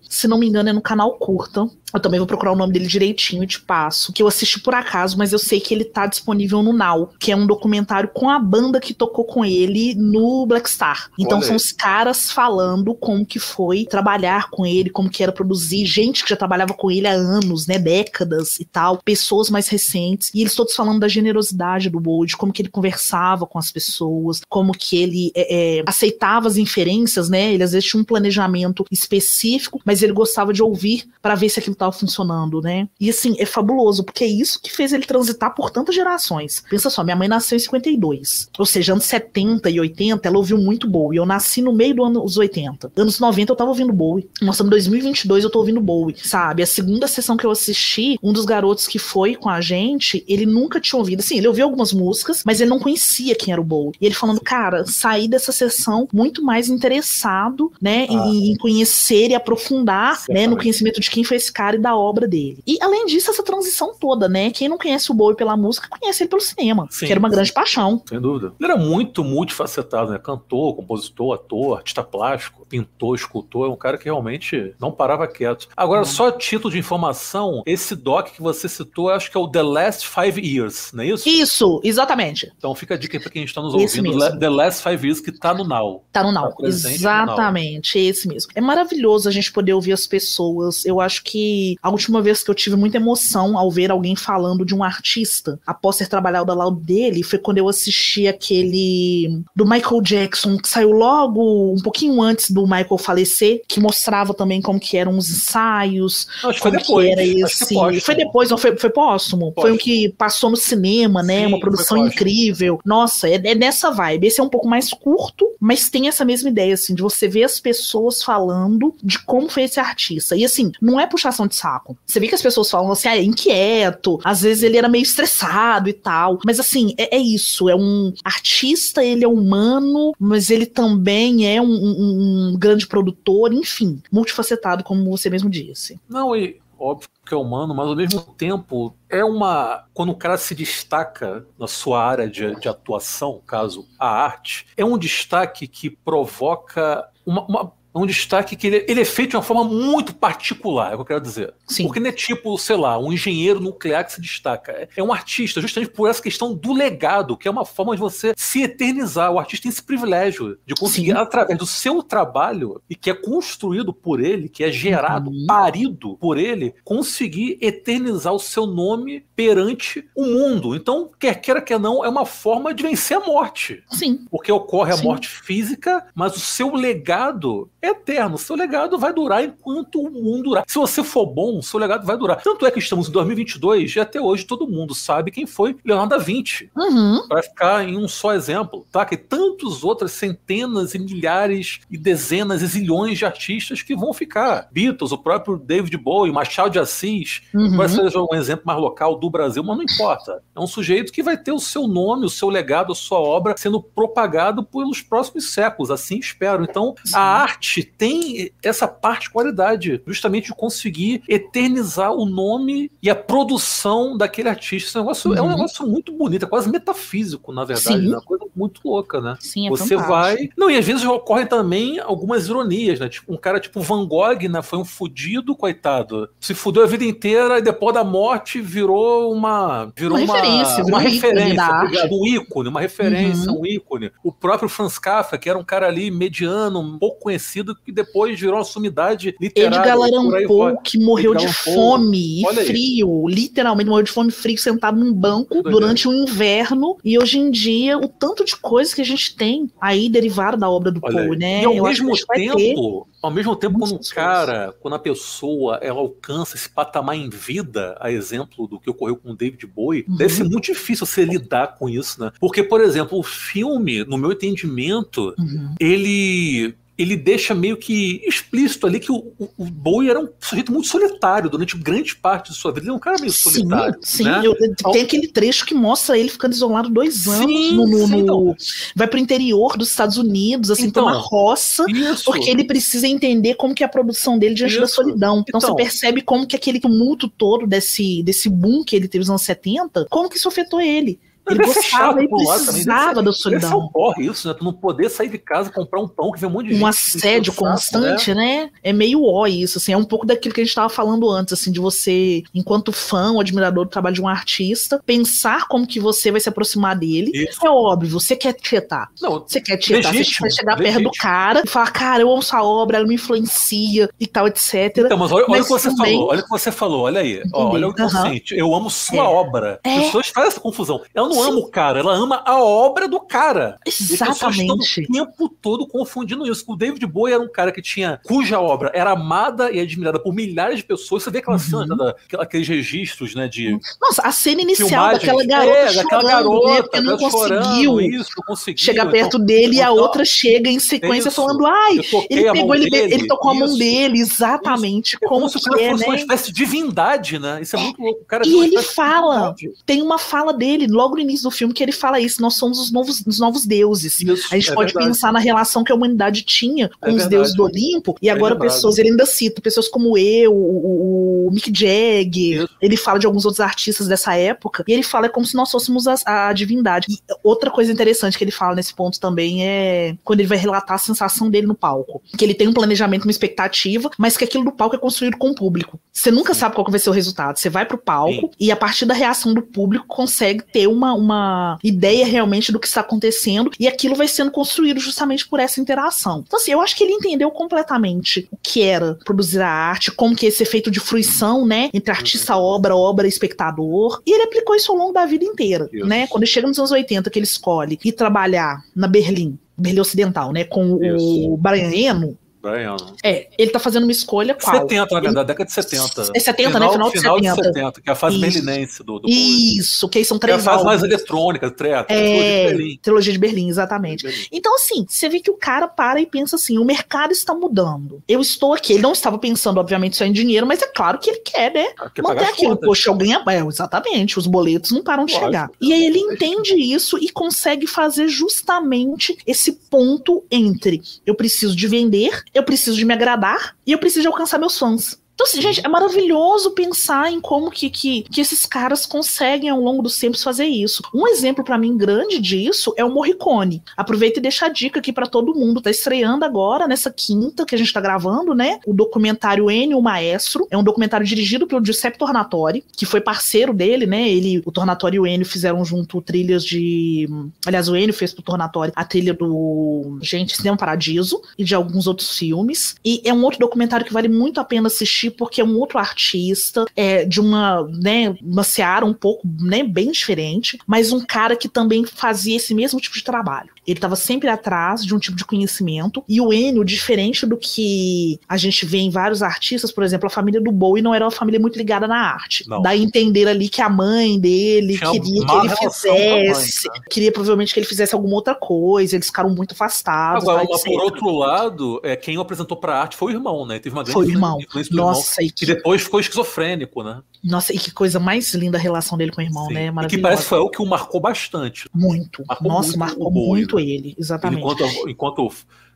se não me engano, é no canal Curta. Eu também vou procurar o nome dele direitinho e te passo. Que eu assisti por acaso, mas eu sei que ele tá disponível no Now, que é um documentário com a banda que tocou com ele no Black Star. Então Olha são aí. os caras falando como que foi trabalhar com ele, como que era produzir, gente que já trabalhava com ele há anos, né, décadas e tal, pessoas mais recentes, e eles todos falando da generosidade do Bowie, de como que ele conversava com as pessoas, como que ele é, é, aceitava as inferências, né, ele às vezes tinha um planejamento específico, mas ele gostava de ouvir pra ver se aquilo tava funcionando, né, e assim, é fabuloso, porque é isso que fez ele transitar por tantas gerações. Pensa só, minha mãe nasceu em 52, ou seja, anos 70 e 80, ela ouviu muito Bowie, eu nasci no meio dos anos 80. Anos 90 eu tava ouvindo Bowie. Nós estamos em 2022 eu tô ouvindo Bowie, sabe? A segunda sessão que eu assisti, um dos garotos que foi com a gente, ele nunca tinha ouvido. Assim, ele ouviu algumas músicas, mas ele não conhecia quem era o Bowie. E ele falando, cara, saí dessa sessão muito mais interessado, né, Ah. em, em conhecer e aprofundar, né, no conhecimento de quem foi esse cara e da obra dele. E além disso, essa transição toda, né? Quem não conhece o Bowie pela música, conhece ele pelo cinema, Sim. que era uma grande paixão. Sem dúvida. Ele era muito multifacetado, né? Cantor, compositor, ator, artista plástico, pintor, escultor. É um cara que realmente não parava quieto. Agora, só a título de informação, esse doc que você citou, eu acho que é o The Last Five Years, não é isso? Isso, exatamente. Então fica a dica aí pra quem está nos ouvindo. The Last Five Years, que tá no Now. Tá no Now. Tá presente no Now. Exatamente, esse mesmo. É maravilhoso maravilhoso a gente poder ouvir as pessoas. Eu acho que a última vez que eu tive muita emoção ao ver alguém falando de um artista após ter trabalhado ao lado dele foi quando eu assisti aquele do Michael Jackson, que saiu logo um pouquinho antes do Michael falecer, que mostrava também como que eram os ensaios, Não, acho que foi depois. que era esse. póstumo. Foi depois, não foi, foi póstumo? Foi o que passou no cinema, né? Sim, Uma foi produção incrível. Nossa, é, é nessa vibe. Esse é um pouco mais curto, mas tem essa mesma ideia, assim, de você ver as pessoas falando de como foi esse artista. E assim, não é puxação de saco. Você vê que as pessoas falam assim, ah, é inquieto, às vezes ele era meio estressado e tal. Mas assim, é, é isso. É um artista, ele é humano, mas ele também é um, um- um grande produtor, enfim, multifacetado, como você mesmo disse. Não, e óbvio que é humano, mas ao mesmo tempo é uma. Quando o cara se destaca na sua área de, de atuação, caso a arte, é um destaque que provoca uma. uma- um destaque que ele, ele é feito de uma forma muito particular, é o que eu quero dizer. Sim. Porque não é tipo, sei lá, um engenheiro nuclear que se destaca. É- É um artista, justamente por essa questão do legado, que é uma forma de você se eternizar. O artista tem esse privilégio de conseguir, Sim. através do seu trabalho, e que é construído por ele, que é gerado, Uhum. parido por ele, conseguir eternizar o seu nome perante o mundo. Então, quer queira quer não, é uma forma de vencer a morte. Sim. Porque ocorre a Sim. morte física, mas o seu legado é eterno. Seu legado vai durar enquanto o mundo durar. Se você for bom, seu legado vai durar. Tanto é que estamos em 2022 e até hoje todo mundo sabe quem foi Leonardo da Vinci. Uhum. Para ficar em um só exemplo, tá? Que tantos outras centenas e milhares e dezenas e zilhões de artistas que vão ficar. Beatles, o próprio David Bowie, Machado de Assis, Uhum. Vai ser um exemplo mais local do Brasil, mas não importa. É um sujeito que vai ter o seu nome, o seu legado, a sua obra sendo propagado pelos próximos séculos, assim espero. Então, a arte tem essa particularidade, justamente de conseguir eternizar o nome e a produção daquele artista. Esse negócio é um Uhum. negócio muito bonito, é quase metafísico, na verdade, Sim. né? uma coisa muito louca, né? Sim, é você fantástico. vai. Não, e às vezes ocorrem também algumas ironias, né? Tipo, um cara tipo Van Gogh, né? Foi um fudido, coitado. Se fudeu a vida inteira e depois da morte virou uma. Virou Uma uma, referência, uma um ícone referência, obrigado, um ícone, uma referência, Uhum. um ícone. O próprio Franz Kafka, que era um cara ali mediano, um pouco conhecido, que depois virou uma sumidade literária. Edgar e Allan aí Poe, que morreu de fome e Olha aí. frio, literalmente morreu de fome e frio, sentado num banco durante o inverno. E hoje em dia, o tanto de coisas que a gente tem aí derivado da obra do Olha Poe, aí. né? E ao Eu mesmo tempo, ao mesmo tempo, quando o muitas cara, quando a pessoa ela alcança esse patamar em vida, a exemplo do que ocorreu com o David Bowie, Uhum. deve ser muito difícil você lidar com isso, né? Porque, por exemplo, o filme, no meu entendimento, Uhum. ele ele deixa meio que explícito ali que o, o, o Bowie era um sujeito muito solitário durante grande parte de sua vida. Ele é um cara meio Sim, solitário. sim. né? Eu- tem aquele trecho que mostra ele ficando isolado dois anos. Sim, no, no- sim, então. Vai pro interior dos Estados Unidos, assim, Então, pra uma roça. Isso. Porque ele precisa entender como que é a produção dele diante da Isso. solidão. Então, Então. você percebe como que aquele tumulto todo desse, desse boom que ele teve nos anos 70, como que isso afetou ele. Ele gostava, ele lá precisava da solidão. um porre isso, né? Tu não poder sair de casa, comprar um pão, que vem um monte de gente. Um assédio saco, constante, né? É meio ó isso, assim, é um pouco daquilo que a gente estava falando antes, assim, de você, enquanto fã ou admirador do trabalho de um artista, pensar como que você vai se aproximar dele. Isso. É óbvio, você quer tietar. Não, Você quer tietar, você Legítimo, quer chegar perto do legítimo. cara e falar, cara, eu amo sua obra, ela me influencia e tal, etc. Então, mas olha, olha Mas o que você também- falou, olha o que você falou, olha aí. Ó, olha o consciente. Eu amo sua É. obra. É. As pessoas fazem essa confusão. Não Sim. ama o cara, ela ama a obra do cara. Exatamente. o tempo todo confundindo isso. O David Bowie era um cara que tinha, cuja obra era amada e admirada por milhares de pessoas. Você vê aquela Uhum. cena, né, da- aqueles registros, né, de Nossa, a cena inicial filmagens. daquela garota é, chorando, daquela né, garota, porque não tá conseguiu isso, conseguiu. chegar então, perto dele e a então, outra chega em sequência isso. falando, ai, ele pegou, ele, dele, ele tocou a mão isso. dele, exatamente, É como como se o cara é, fosse uma né? espécie de divindade, né? Isso é muito louco. O cara E é uma ele fala, tem uma fala dele, logo no início do filme, que ele fala isso, nós somos os novos, os novos deuses. Isso, A gente é pode verdade. pensar na relação que a humanidade tinha com É os verdade. deuses do Olimpo, e agora lembrado. pessoas, ele ainda cita pessoas como eu, o, o Mick Jagger, ele fala de alguns outros artistas dessa época, e ele fala como se nós fôssemos a, a divindade. E outra coisa interessante que ele fala nesse ponto também é quando ele vai relatar a sensação dele no palco. Que ele tem um planejamento, uma expectativa, mas que aquilo do palco é construído com o público. Você nunca sabe qual vai ser o resultado. Você vai pro palco Sim. e a partir da reação do público consegue ter uma, uma, uma ideia realmente do que está acontecendo e aquilo vai sendo construído justamente por essa interação. Então, assim, eu acho que ele entendeu completamente o que era produzir a arte, como que é esse efeito de fruição, né, entre artista, obra, obra, espectador, e ele aplicou isso ao longo da vida inteira, Isso. né? Quando ele chega nos anos 80, que ele escolhe ir trabalhar na Berlim, Berlim Ocidental, né, com o. Brian Eno, Brian. é, ele tá fazendo uma escolha qual? 70, na verdade, década de 70. É 70, né? Final de 70. que é a fase Isso. berlinense do, do. Isso, que aí são Que é a três fase mais eletrônica, tre- É, Berlim. trilogia de Berlim, exatamente. Berlim. Então, assim, você vê que o cara para e pensa assim: o mercado está mudando. Eu estou aqui. Ele não estava pensando, obviamente, só em dinheiro, mas é claro que ele quer, né? Quer Manter aquilo. contas. Poxa, eu ganho. É, exatamente, os boletos não param de Lógico. chegar. E aí ele entende isso e consegue fazer justamente esse ponto entre eu preciso de vender, eu preciso de me agradar e eu preciso de alcançar meus fãs. Então, assim, gente, é maravilhoso pensar em como que, que, que esses caras conseguem, ao longo dos tempos, fazer isso. Um exemplo pra mim grande disso é o Morricone. Aproveita e deixa a dica aqui pra todo mundo. Tá estreando agora, nessa quinta que a gente tá gravando, né? O documentário Ennio o Maestro. É um documentário dirigido pelo Giuseppe Tornatori, que foi parceiro dele, né? Ele, o Tornatori e o Ennio fizeram junto trilhas de. Aliás, o Ennio fez pro Tornatori a trilha do. Gente, Cinema Paradiso e de alguns outros filmes. E é um outro documentário que vale muito a pena assistir, porque é um outro artista, é de uma, né, uma seara um pouco, né, bem diferente, mas um cara que também fazia esse mesmo tipo de trabalho. Ele estava sempre atrás de um tipo de conhecimento. E o Enio, diferente do que a gente vê em vários artistas, por exemplo, a família do Bowie não era uma família muito ligada na arte. Não. A entender ali que a mãe dele Tinha queria que ele a mãe, fizesse, né? queria provavelmente que ele fizesse alguma outra coisa, eles ficaram muito afastados. Agora, tá, por outro lado, é, quem o apresentou pra arte foi o irmão, né? Teve uma grande Foi o irmão. do irmão, Nossa, e que que, depois ficou esquizofrênico, né? nossa, e que coisa mais linda a relação dele com o irmão, Sim. né? e que parece que foi o que o marcou bastante. Muito. Marcou Nossa, muito marcou muito né? ele, Ele, exatamente. enquanto, enquanto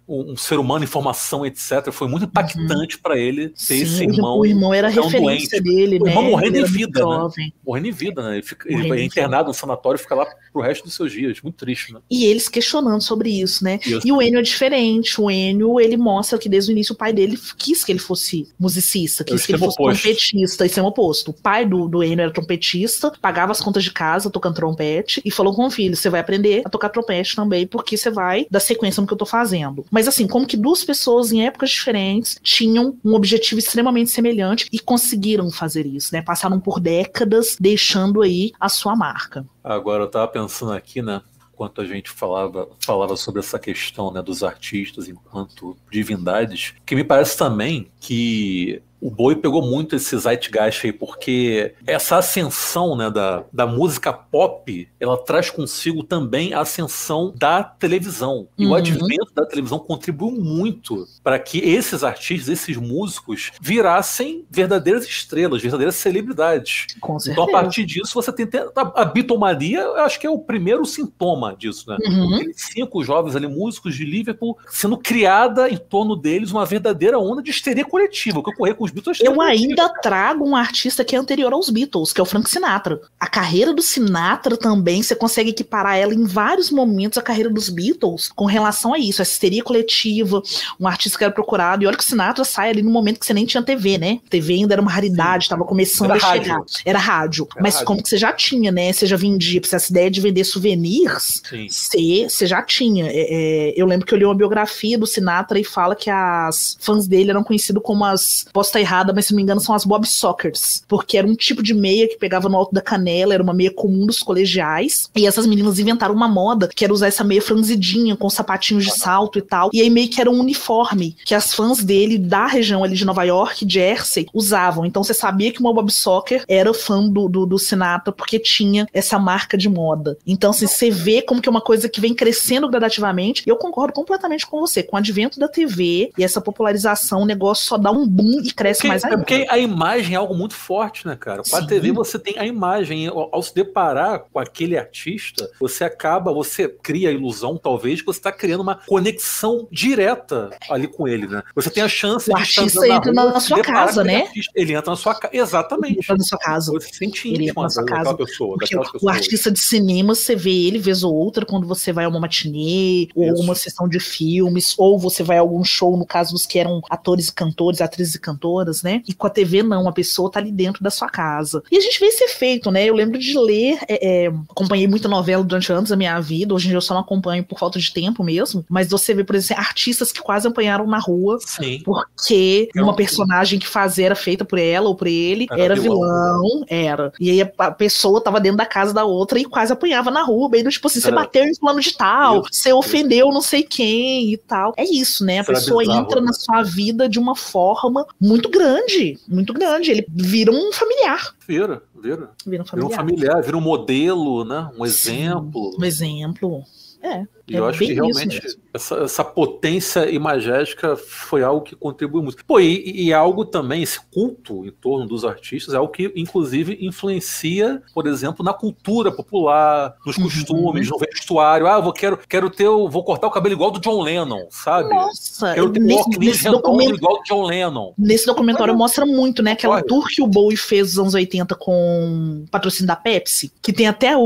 um, um ser humano, informação, etc., foi muito impactante pra ele ter Uhum. Sim, esse irmão. o irmão era é um referência doente. dele, O né? irmão morrendo Ele em vida, né? Morrendo em vida, né? Ele, fica, Morrendo ele é em internado no sanatório e fica lá pro resto dos seus dias. Muito triste, né? E eles questionando sobre isso, né? Isso. E o Enio é diferente. O Enio, ele mostra que desde o início o pai dele quis que ele fosse musicista, É quis que ele fosse oposto. trompetista, e o oposto. O pai do, do Enio era trompetista, pagava as contas de casa tocando trompete e falou com o filho: você vai aprender a tocar trompete também, porque você vai dar sequência no que eu tô fazendo. Mas assim, como que duas pessoas em épocas diferentes tinham um objetivo extremamente semelhante e conseguiram fazer isso, né? Passaram por décadas deixando aí a sua marca. Agora, eu tava pensando aqui, né? Enquanto a gente falava, falava sobre essa questão né, dos artistas enquanto divindades, que me parece também que o Boi pegou muito esse zeitgeist aí, porque essa ascensão né, da, da música pop, ela traz consigo também a ascensão da televisão. E o Uhum. advento da televisão contribuiu muito para que esses artistas, esses músicos, virassem verdadeiras estrelas, verdadeiras celebridades. Com certeza. Então, a partir disso, você tem. A, a bitomania, eu acho que é o primeiro sintoma disso, né? Uhum. Cinco jovens ali, músicos de Liverpool, sendo criada em torno deles uma verdadeira onda de histeria coletiva. O que ocorreu com os Beatles. Eu ainda trago um artista que é anterior aos Beatles, que é o Frank Sinatra. A carreira do Sinatra também, você consegue equiparar ela em vários momentos à carreira dos Beatles com relação a isso, a histeria coletiva, um artista que era procurado. E olha que o Sinatra sai ali no momento que você nem tinha TV, né? TV ainda era uma raridade, estava começando Era a chegar. rádio. Era rádio. Era Mas rádio. como que você já tinha, né? Você já vendia, essa ideia de vender souvenirs, Sim. você, você já tinha. É, é, eu lembro que eu li uma biografia do Sinatra e fala que as fãs dele eram conhecidos como as. Posso estar errada, mas se não me engano, são as Bob Sockers. Porque era um tipo de meia que pegava no alto da canela, era uma meia comum dos colegiais. E essas meninas inventaram uma moda que era usar essa meia franzidinha, com sapatinhos de salto e tal. E aí meio que era um uniforme que as fãs dele da região ali de Nova York, Jersey, usavam. Então você sabia que uma Bob Socker era fã do, do, do Sinatra porque tinha essa marca de moda. Então, assim, você vê como que é uma coisa que vem crescendo gradativamente. E eu concordo completamente com você. Com o advento da TV e essa popularização, o negócio só dá um boom e cresce Porque, mais é porque a imagem é algo muito forte, né, cara? Com a. TV você tem a imagem. Ao, ao se deparar com aquele artista, você acaba, você cria a ilusão, talvez, que você está criando uma conexão direta ali com ele, né? Você tem a chance O de estar artista entra rua, na sua casa, né? artista. Ele entra na sua casa. Exatamente. Entra na sua casa. Você se sente Ele íntimo na sua daquela casa. pessoa. O artista de cinema, você vê ele vez ou outra quando você vai a uma matinê, ou Isso. uma sessão de filmes, ou você vai a algum show, no caso dos que eram atores e cantores, atrizes e cantores. Emissoras, né? E com a TV não, a pessoa tá ali dentro da sua casa. E a gente vê esse efeito, né? Eu lembro de ler, é, é, acompanhei muita novela durante anos da minha vida, hoje em dia eu só não acompanho por falta de tempo mesmo, mas você vê, por exemplo, artistas que quase apanharam na rua Sim. porque É um- uma personagem que fazia era feita por ela ou por ele, Era era, vilão. vilão, era. E aí a, pessoa tava dentro da casa da outra e quase apanhava na rua, bem do tipo assim, você Era- bateu em plano de tal, Isso, você ofendeu não sei quem e tal. É isso, né? A era pessoa bizarro, entra né? na sua vida de uma forma muito grande, muito grande. Ele vira um familiar. Vira, vira. Vira um Vira um familiar. familiar, vira um modelo, né? Um Sim, exemplo. Um exemplo. É. E é eu acho que realmente essa, essa potência imagética foi algo que contribuiu muito. Pô, e, e algo também, esse culto em torno dos artistas, é algo que, inclusive, influencia, por exemplo, na cultura popular, nos Uhum. costumes, no vestuário. Ah, eu vou, quero, quero ter, o- vou cortar o cabelo igual do John Lennon, sabe? Nossa, Quero ter nesse, nesse documento, igual do John Lennon. nesse documentário Olha. mostra muito, né? Aquela Olha. tour que o Bowie fez nos anos 80 com patrocínio da Pepsi, que tem até o,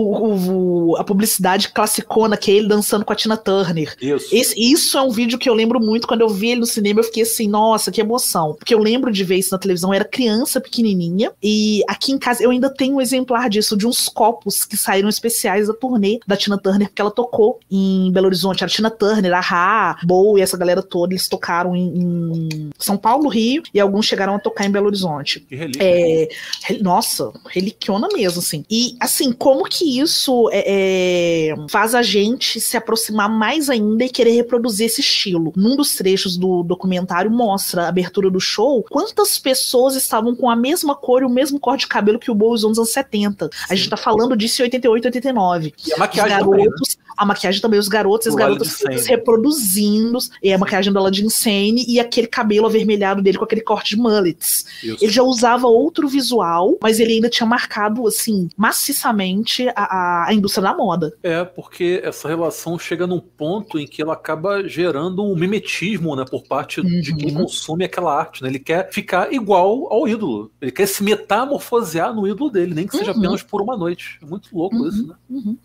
o- a publicidade classicona, que é ele dançando com a Tina Turner. Isso. Esse- isso é um vídeo que eu lembro muito. Quando eu vi ele no cinema, eu fiquei assim, nossa, que emoção. Porque eu lembro de ver isso na televisão, eu era criança pequenininha. E aqui em casa eu ainda tenho um exemplar disso, de uns copos que saíram especiais da turnê da Tina Turner, porque ela tocou em Belo Horizonte. A Tina Turner, a Ra, Bowie, essa galera toda, eles tocaram em, em São Paulo, Rio, e alguns chegaram a tocar em Belo Horizonte. Que relíquia. É, nossa, reliquiona mesmo, assim. E, assim, como que isso é, é, faz a gente se aproximar mais ainda e querer reproduzir esse estilo? Num dos trechos do documentário mostra a abertura do show, quantas pessoas estavam com a mesma cor e o mesmo corte de cabelo que o Bowie usou nos anos 70. A gente tá falando disso em 88, 89. E a Os maquiagem também, né? A maquiagem também, os garotos e as garotas reproduzindo, e a maquiagem dela de Insane e aquele cabelo avermelhado dele com aquele corte de mullets. Isso. Ele já usava outro visual, mas ele ainda tinha marcado, assim, maciçamente a, a- indústria da moda. É, porque essa relação chega num ponto em que ela acaba gerando um mimetismo, né, por parte de quem Uhum. consome aquela arte, né? Ele quer ficar igual ao ídolo. Ele quer se metamorfosear no ídolo dele, nem que seja Uhum. apenas por uma noite. É muito louco Uhum. isso, né? Uhum.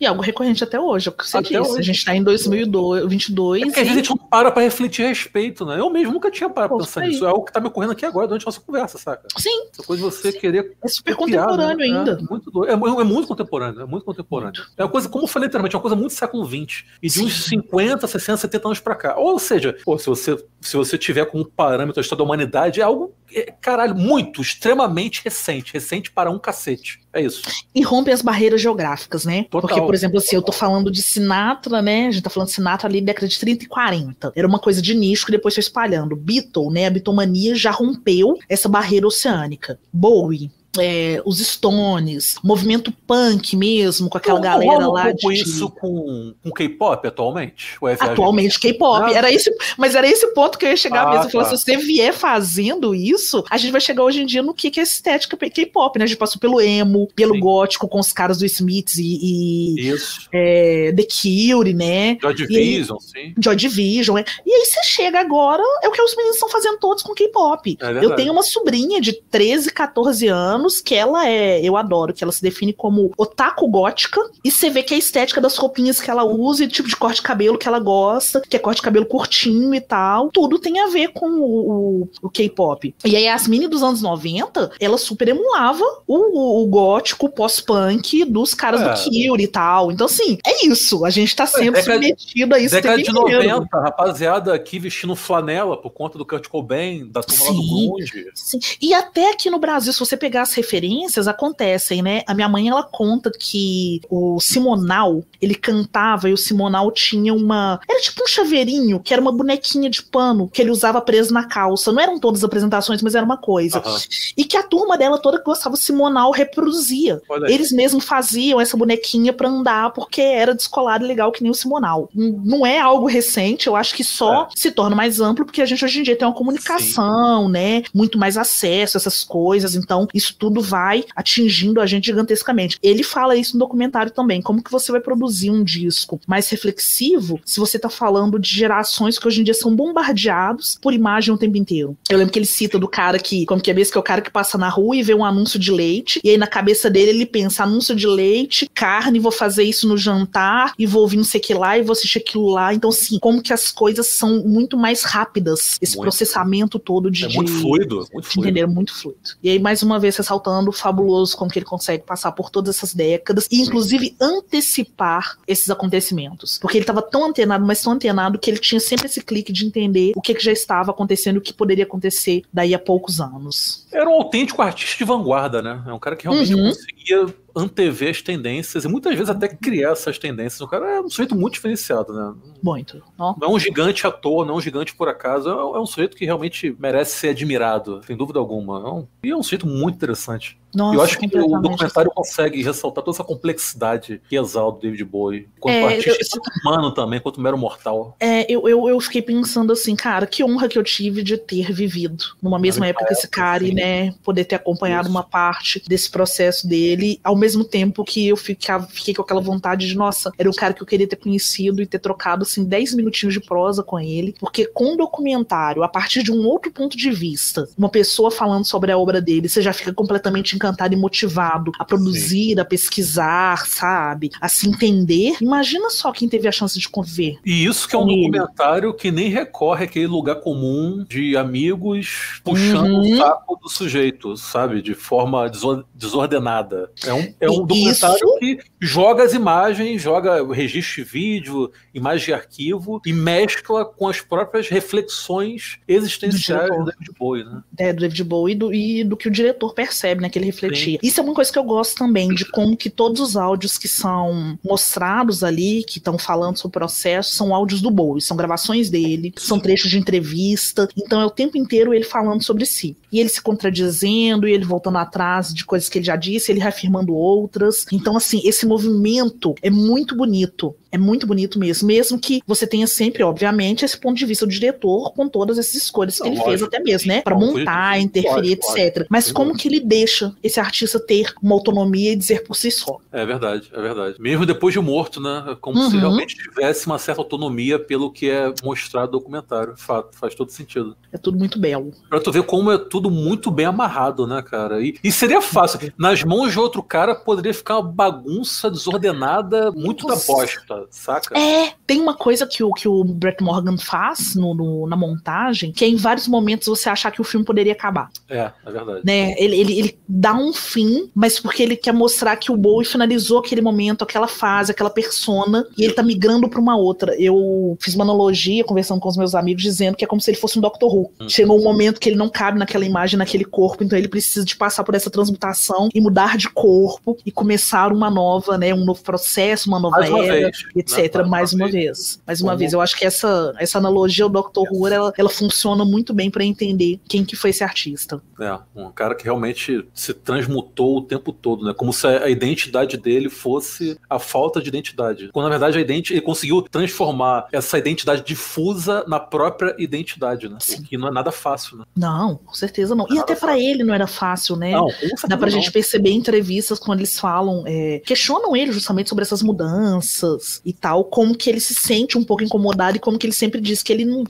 E algo recorrente até hoje, é o que você Até disse. hoje. A gente tá em 2022 É porque vezes a e... gente não para pra refletir a respeito, né? Eu mesmo nunca tinha parado Pô, pensar nisso. É algo que tá me ocorrendo aqui agora durante a nossa conversa, saca? Sim, Essa coisa de você querer é super copiar, contemporâneo né? ainda. É muito, é, é muito contemporâneo, é muito contemporâneo. É uma coisa, como eu falei anteriormente, é uma coisa muito século XX. E de Sim. uns 50, 60, 70 anos pra cá. Ou seja, pô, se você, se você tiver como parâmetro a história da humanidade, é algo, é, caralho, muito, extremamente recente. Recente para um cacete. É isso. E rompe as barreiras geográficas, né? Total. Porque, por exemplo, assim, eu tô falando de Sinatra, né? A gente tá falando de Sinatra ali década de 30 e 40. Era uma coisa de nicho que depois foi espalhando. Beatle, né? A bitomania já rompeu essa barreira oceânica. Bowie. É, os Stones, movimento punk mesmo, com aquela Não- galera não rola um lá pouco de. isso com, com K-pop atualmente? É? Atualmente, K-pop. Ah. Era esse, mas era esse ponto que eu ia chegar Ah, mesmo. Eu tá. se você vier fazendo isso, a gente vai chegar hoje em dia no que, que é estética K-pop, né? A gente passou pelo emo, pelo Sim. gótico com os caras do Smiths e, e, Isso. é, The Cure, né? Joy aí- Division, sim. Joy Division. é. E aí você chega agora, é o que os meninos estão fazendo todos com K-pop. É eu tenho uma sobrinha de 13, 14 anos que ela é, eu adoro, que ela se define como otaku gótica, e você vê que a estética das roupinhas que ela usa e o tipo de corte de cabelo que ela gosta, que é corte de cabelo curtinho e tal, tudo tem a ver com o, o- o K-pop. E aí a Yasmine dos anos 90, ela super emulava o, o, o gótico pós-punk dos caras É. do Cure e tal. Então, assim, é isso. A gente tá sendo década- submetido a isso Década de inteiro. 90, rapaziada aqui vestindo flanela por conta do Kurt Cobain, da turma lá do Sim. Grunge. Sim. E até aqui no Brasil, se você pegar as referências, acontecem, né? A minha mãe, ela conta que o Simonal, ele cantava e o Simonal tinha uma... Era tipo um chaveirinho, que era uma bonequinha de pano que ele usava preso na calça. Não eram todas as apresentações, mas era uma coisa. Aham. E que a turma dela toda que gostava do Simonal reproduzia. Eles mesmos faziam essa bonequinha pra andar porque era descolado e legal que nem o Simonal. Não é algo recente, eu acho que só É. se torna mais amplo porque a gente hoje em dia tem uma comunicação, né? Muito mais acesso a essas coisas. Então, isso tudo vai atingindo a gente gigantescamente. Ele fala isso no documentário também, como que você vai produzir um disco mais reflexivo se você tá falando de gerações que hoje em dia são bombardeados por imagem o tempo inteiro. Eu lembro que ele cita do cara que, como que é mesmo, que é o cara que passa na rua e vê um anúncio de leite, e aí na cabeça dele ele pensa, anúncio de leite, carne, vou fazer isso no jantar, e vou ouvir não sei o que lá, e vou assistir aquilo lá. Então, assim, como que as coisas são muito mais rápidas, esse Muito. processamento todo de... É muito de- fluido, muito de fluido. entender, muito fluido. E aí, mais uma vez, ressaltando o fabuloso como que ele consegue passar por todas essas décadas e, inclusive, antecipar esses acontecimentos. Porque ele estava tão antenado, mas tão antenado, que ele tinha sempre esse clique de entender o que, que já estava acontecendo e o que poderia acontecer daí a poucos anos. Era um autêntico artista de vanguarda, né? É um cara que realmente Uhum. conseguia antever as tendências e muitas vezes até criar essas tendências. O cara é um sujeito muito diferenciado, né? Muito. Não é um gigante à toa, não é um gigante por acaso. É é um sujeito que realmente merece ser admirado, sem dúvida alguma. É um- e é um sujeito muito interessante. Nossa, eu acho que o documentário consegue ressaltar toda essa complexidade que exalta o David Bowie. Quanto É, artista, eu- quanto humano também, quanto mero mortal. É, eu, eu, eu fiquei pensando assim, cara, que honra que eu tive de ter vivido numa mesma mesma época que esse cara e, sim. né, poder ter acompanhado Isso. uma parte desse processo dele, ao mesmo tempo que eu ficava, fiquei com aquela vontade de, nossa, era um cara que eu queria ter conhecido e ter trocado, assim, 10 minutinhos de prosa com ele, porque com o documentário, a partir de um outro ponto de vista, uma pessoa falando sobre a obra dele, você já fica completamente encantado e motivado a produzir, a pesquisar, sabe? A se entender. Imagina só quem teve a chance de conviver. E isso que é um ele. documentário que nem recorre àquele lugar comum de amigos puxando Uhum. o saco do sujeito, sabe? De forma desor- desordenada. É um, é um documentário isso- que joga as imagens, joga o registro de vídeo, imagem de arquivo e mescla com as próprias reflexões existenciais do David Bowie, né? é, do David Bowie e do, e do que o diretor percebe, né, ele refletia. Isso é uma coisa que eu gosto também, de como que todos os áudios que são mostrados ali, que estão falando sobre o processo, são áudios do Bowie, são gravações dele, são trechos de entrevista, então é o tempo inteiro ele falando sobre si. E ele se contradizendo, e ele voltando atrás de coisas que ele já disse, ele reafirmando outras. Então, assim, esse movimento é muito bonito. É muito bonito mesmo. Mesmo que você tenha sempre, obviamente, esse ponto de vista do diretor com todas essas escolhas que Não, ele fez lógico. até mesmo, né? Pra Não, montar, lógico, interferir, lógico, etc. Mas Sem como que ele deixa esse artista ter uma autonomia e dizer por si só? É verdade, é verdade. Mesmo depois de morto, né? Como se Uhum. realmente tivesse uma certa autonomia pelo que é mostrado no documentário. Fato, faz todo sentido. É tudo muito belo. Pra tu ver como é tudo muito bem amarrado, né, cara? E, e seria fácil. Nas mãos de outro cara poderia ficar uma bagunça desordenada muito da bosta, saca? É, tem uma coisa que o, que o Brett Morgan faz no, no- na montagem, que é em vários momentos você achar que o filme poderia acabar. É, é verdade. né? Ele, ele, ele dá um fim, mas porque ele quer mostrar que o Bowie finalizou aquele momento, aquela fase, aquela persona, e ele tá migrando pra uma outra. Eu fiz uma analogia conversando com os meus amigos, dizendo que é como se ele fosse um Doctor Who. Hum. Chegou um momento que ele não cabe naquela imagem, naquele corpo, então ele precisa de passar por essa transmutação e mudar de corpo e começar uma nova, né? Um novo processo, uma nova Mais uma era, vez, etc. né? mais uma vez. Mais uma Como- vez. Eu acho que essa, essa analogia ao Doctor Who, ela, ela funciona muito bem pra entender quem que foi esse artista. É, um cara que realmente se transmutou o tempo todo, né? Como se a identidade dele fosse a falta de identidade. Quando na verdade a identi ele conseguiu transformar essa identidade difusa na própria identidade, né? Sim. O que não é nada fácil, né? Não, com certeza não. E Nada até pra fácil. ele não era fácil, né? Não, Dá pra não. gente perceber em entrevistas quando eles falam, é, questionam ele justamente sobre essas mudanças e tal, como que ele se sente um pouco incomodado e como que ele sempre diz que ele não.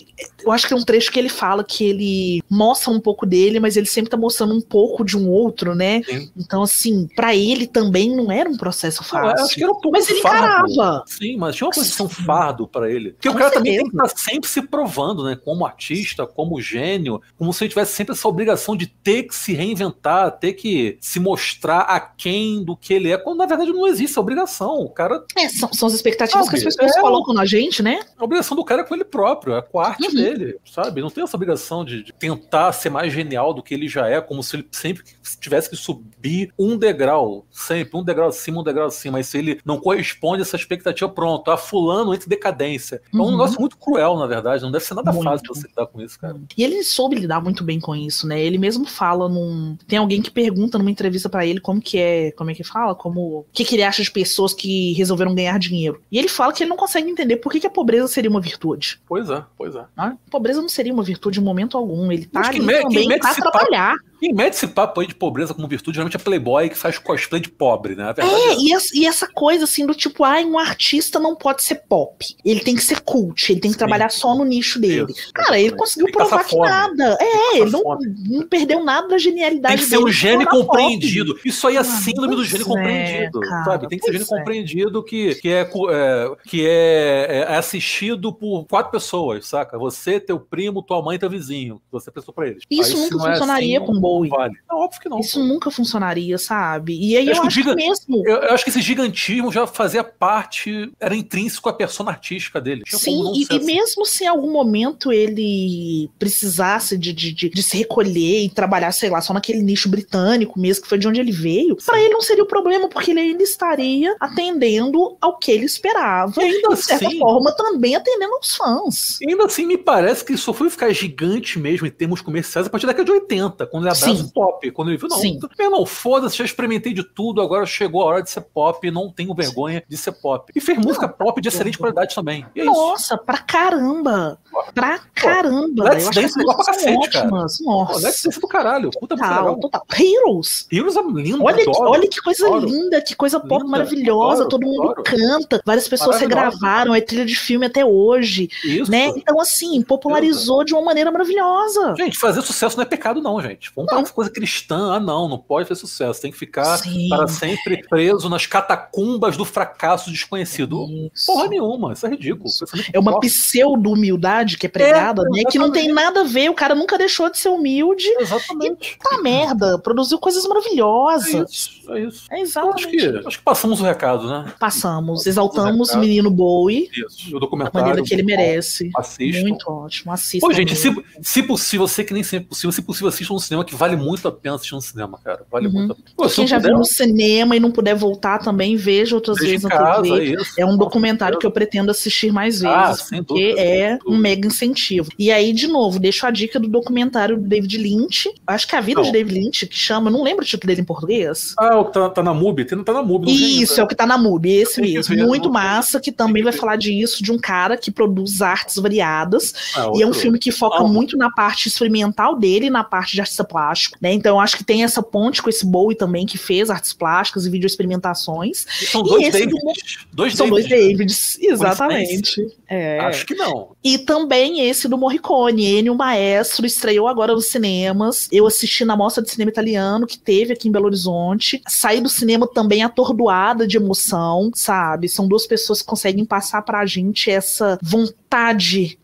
Eu acho que é um trecho que ele fala que ele mostra um pouco dele, mas ele sempre tá mostrando um pouco de um outro, né? Sim. Então, assim, pra ele também não era um processo Não, eu fácil. acho que era um pouco Mas ele fardo. encarava. Sim, mas tinha uma posição Sim. fardo pra ele. Porque Com o cara também tem certeza. que estar sempre se provando, né? Como artista, como gênio, como se ele tivesse sempre essa obrigação de ter que se reinventar, ter que se mostrar aquém do que ele é, quando na verdade não existe essa obrigação. O cara. É, são, são as expectativas Sabe, que as pessoas é. colocam na gente, né? A obrigação do cara é com ele próprio, é com a arte Uhum. dele, sabe? Não tem essa obrigação de, de tentar ser mais genial do que ele já é, como se ele sempre tivesse que subir um degrau, sempre, um degrau acima, um degrau acima. Mas se ele não corresponde a essa expectativa, pronto, a fulano entre decadência. É um Uhum. negócio muito cruel, na verdade. Não deve ser nada Muito. fácil você lidar com isso, cara. E ele soube lidar muito bem com isso, né? Ele mesmo fala num. Tem alguém que pergunta numa entrevista pra ele como que é. Como é que fala? Como. O que, que ele acha de pessoas que resolveram ganhar dinheiro. E ele fala que ele não consegue entender por que, que a pobreza seria uma virtude. Pois é, pois é. né? Pobreza não seria uma virtude em momento algum. Ele tá ali também pra trabalhar. Quem mete esse papo aí de pobreza como virtude, geralmente é playboy que faz cosplay de pobre, né? Verdade É, e essa, e essa coisa assim do tipo, ai, um artista não pode ser pop. Ele tem que ser cult, ele tem que Sim. trabalhar só no nicho dele. Isso, Cara, ele conseguiu que provar que fome. nada. É, ele não, não perdeu nada da genialidade Tem que ser dele. um gênio na pop. compreendido. Isso aí é Ah, síndrome do gênio é, compreendido. cara, sabe? Tem que ser gênio é. compreendido que, que, é, é, que é, é assistido por quatro pessoas, saca? Você, teu primo, tua mãe e teu vizinho. Você prestou pra eles. Isso Aí, nunca é funcionaria assim, com não Bowie. Vale. É óbvio que não. Isso pô. nunca funcionaria, sabe? E aí Eu eu, acho que acho que diga- mesmo. Eu, eu acho que esse gigantismo já fazia parte, era intrínseco à persona artística dele. Tinha Sim, não e, e mesmo se em algum momento ele precisasse de, de, de, de se recolher e trabalhar, sei lá, só naquele nicho britânico mesmo, que foi de onde ele veio, pra ele não seria o problema, porque ele ainda estaria atendendo ao que ele esperava. E ainda de certa assim- forma, também atendendo aos fãs. E ainda assim, me parece que só foi ficar gigante mesmo em termos comerciais a partir da década de 80, quando ele abraça Sim. pop. Quando ele viu, não, Sim. meu irmão, foda-se, já experimentei de tudo, agora chegou a hora de ser pop, não tenho vergonha de ser pop. E fez música pop de excelente qualidade também. É isso. Nossa, pra caramba! Pra caramba! Let's acho que Dance é legal pra cacete, cara. ótimas. Pô, Nossa. Let's Dance do caralho. Puta Total, total. Heroes! Heroes é lindo, Olha, adoro. olha que coisa adoro. linda, que coisa pop Linda, maravilhosa, adoro, todo mundo canta, várias pessoas regravaram, é trilha de filme até hoje, Isso. né? Então, assim, popularizou de uma maneira maravilhosa. Gente, fazer sucesso não é pecado, não, gente. Vamos Não. para essa coisa cristã. Ah, não, não pode fazer sucesso. Tem que ficar Sim. para sempre preso nas catacumbas do fracasso desconhecido. Isso. Porra nenhuma, isso é ridículo. Isso. Pensamento É uma pseudo-humildade que é pregada, É, né? Que não tem nada a ver, o cara nunca deixou de ser humilde. Exatamente. Tá merda, produziu coisas É maravilhosas. isso, é isso. É exatamente. acho que, acho que passamos o recado, né? Passamos, exaltamos o recado. menino Bowie Isso. O da documentário. maneira que ele merece. Assistam. Muito ótimo. Assista. Pô, gente, se, se possível, você que nem sempre é possível, se possível, assista no cinema, que vale muito a pena assistir no cinema, cara. Vale Uhum. muito a pena. Pô, se Quem já puder, viu no cinema e não puder voltar também, veja outras veja vezes na casa, TV. isso. É um documentário que eu pretendo assistir mais vezes, Ah, porque dúvida, é um mega incentivo. E aí, de novo, deixo a dica do documentário do David Lynch. Acho que é a vida Não. de David Lynch, que chama, não lembro o título dele em português. Ah, o que tá, tá na MUBI? Tem, tá na MUBI. Isso, é ainda. o que tá na MUBI, esse que mesmo. ver, Muito massa, que também que vai falar disso, de um cara que produz artes variadas. Ah, E é um filme que foca Ah. muito na parte experimental dele e na parte de artista plástico, né? Então acho que tem essa ponte com esse Bowie também, que fez artes plásticas e videoexperimentações. São dois Davids. do- Dois São dois Davids. Davids, exatamente. É. Acho que não. E também esse do Morricone, Ennio Maestro, estreou agora nos cinemas. Eu assisti na Mostra de Cinema Italiano, que teve aqui em Belo Horizonte. Saí do cinema também atordoada de emoção, sabe? São duas pessoas que conseguem passar pra gente essa vontade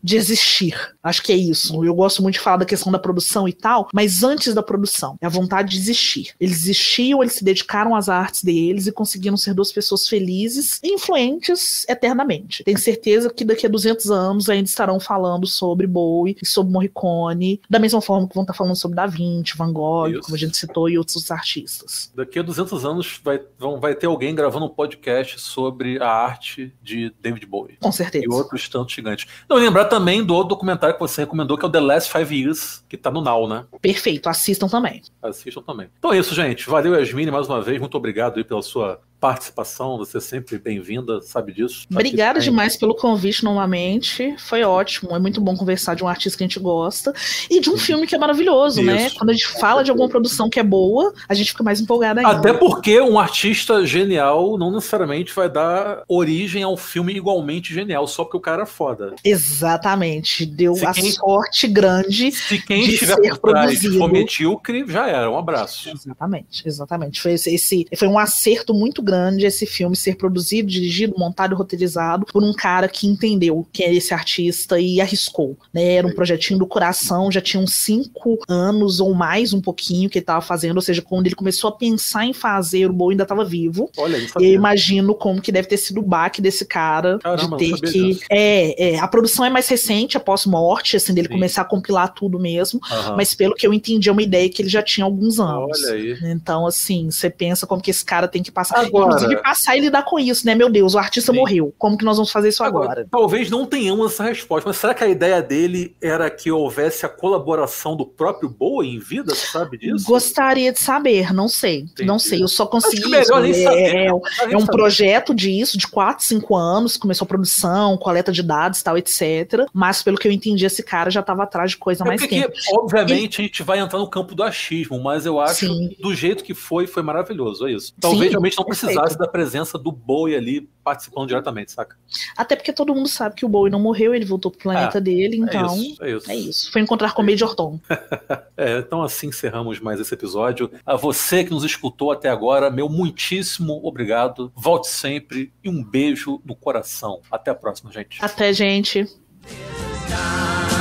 de existir. Acho que é isso. Eu gosto muito de falar da questão da produção e tal, mas antes da produção, é a vontade de existir. Eles existiam, eles se dedicaram às artes deles e conseguiram ser duas pessoas felizes e influentes eternamente. Tenho certeza que daqui a 200 anos ainda estarão falando sobre Bowie e sobre Morricone, da mesma forma que vão estar falando sobre Da Vinci, Van Gogh, Isso. como a gente citou, e outros artistas. Daqui a 200 anos vai, vão, vai ter alguém gravando um podcast sobre a arte de David Bowie. Com certeza. E outros tantos gigantes. Não, e lembrar também do outro documentário que você recomendou, que é o The Last Five Years, que tá no Now, né? Perfeito, assistam também. Assistam também. Então é isso, gente. Valeu, Yasmine, mais uma vez. Muito obrigado aí pela sua participação. Você é sempre bem-vinda, sabe disso. Obrigada Aqui tem- demais pelo convite novamente. Foi ótimo. É muito bom conversar de um artista que a gente gosta e de um filme que é maravilhoso, né? Isso. Quando a gente fala de alguma produção que é boa, a gente fica mais empolgada ainda. Até porque um artista genial não necessariamente vai dar origem a um filme igualmente genial, só porque o cara é foda. Exatamente. Deu Se a quem- sorte grande. Se quem De estiver ser por trás produzido. for medíocre, já era. Um abraço. Exatamente, exatamente. Foi, esse, esse- foi um acerto muito grande esse filme ser produzido, dirigido, montado e roteirizado por um cara que entendeu quem era esse artista e arriscou. Né? Era um projetinho do coração, já tinha uns cinco anos ou mais, um pouquinho, que ele estava fazendo, ou seja, quando ele começou a pensar em fazer, o Bowie ainda estava vivo. Olha, eu E eu imagino como que deve ter sido o baque desse cara Caramba, de ter que. É, é, a produção é mais recente, após morte, assim, dele Sim. começar a compilar tudo mesmo. Aham. Mas pelo que eu entendi, é uma ideia que ele já tinha alguns anos. Olha aí. Então, assim, você pensa como que esse cara tem que passar. Agora- Agora- inclusive, passar e lidar com isso, né? Meu Deus, o artista Sim. morreu. Como que nós vamos fazer isso agora? Talvez não tenhamos essa resposta, mas será que a ideia dele era que houvesse a colaboração do próprio Bowie em vida? Você sabe disso? Gostaria de saber, não sei. Não Entendi. sei, eu só consegui. Acho que melhor nem isso. saber. É, é, Melhor nem é um projeto disso, de 4, 5 anos, começou a produção, coleta de dados, tal, etc. Mas pelo que eu entendi, esse cara já estava atrás de coisa É mais porque, tempo. obviamente, a gente vai entrar no campo do achismo, mas eu acho Sim. que do jeito que foi, foi maravilhoso, é isso. Talvez Sim, realmente não perfeito. Precisasse da presença do Bowie ali participando diretamente, saca? Até porque todo mundo sabe que o Bowie não morreu, ele voltou pro planeta dele, então. é isso, é isso. É isso. Foi encontrar com o Major Tom. É, então assim encerramos mais esse episódio. A você que nos escutou até agora, meu muitíssimo obrigado. Volte sempre e um beijo no coração. Até a próxima, gente. Até, gente. Time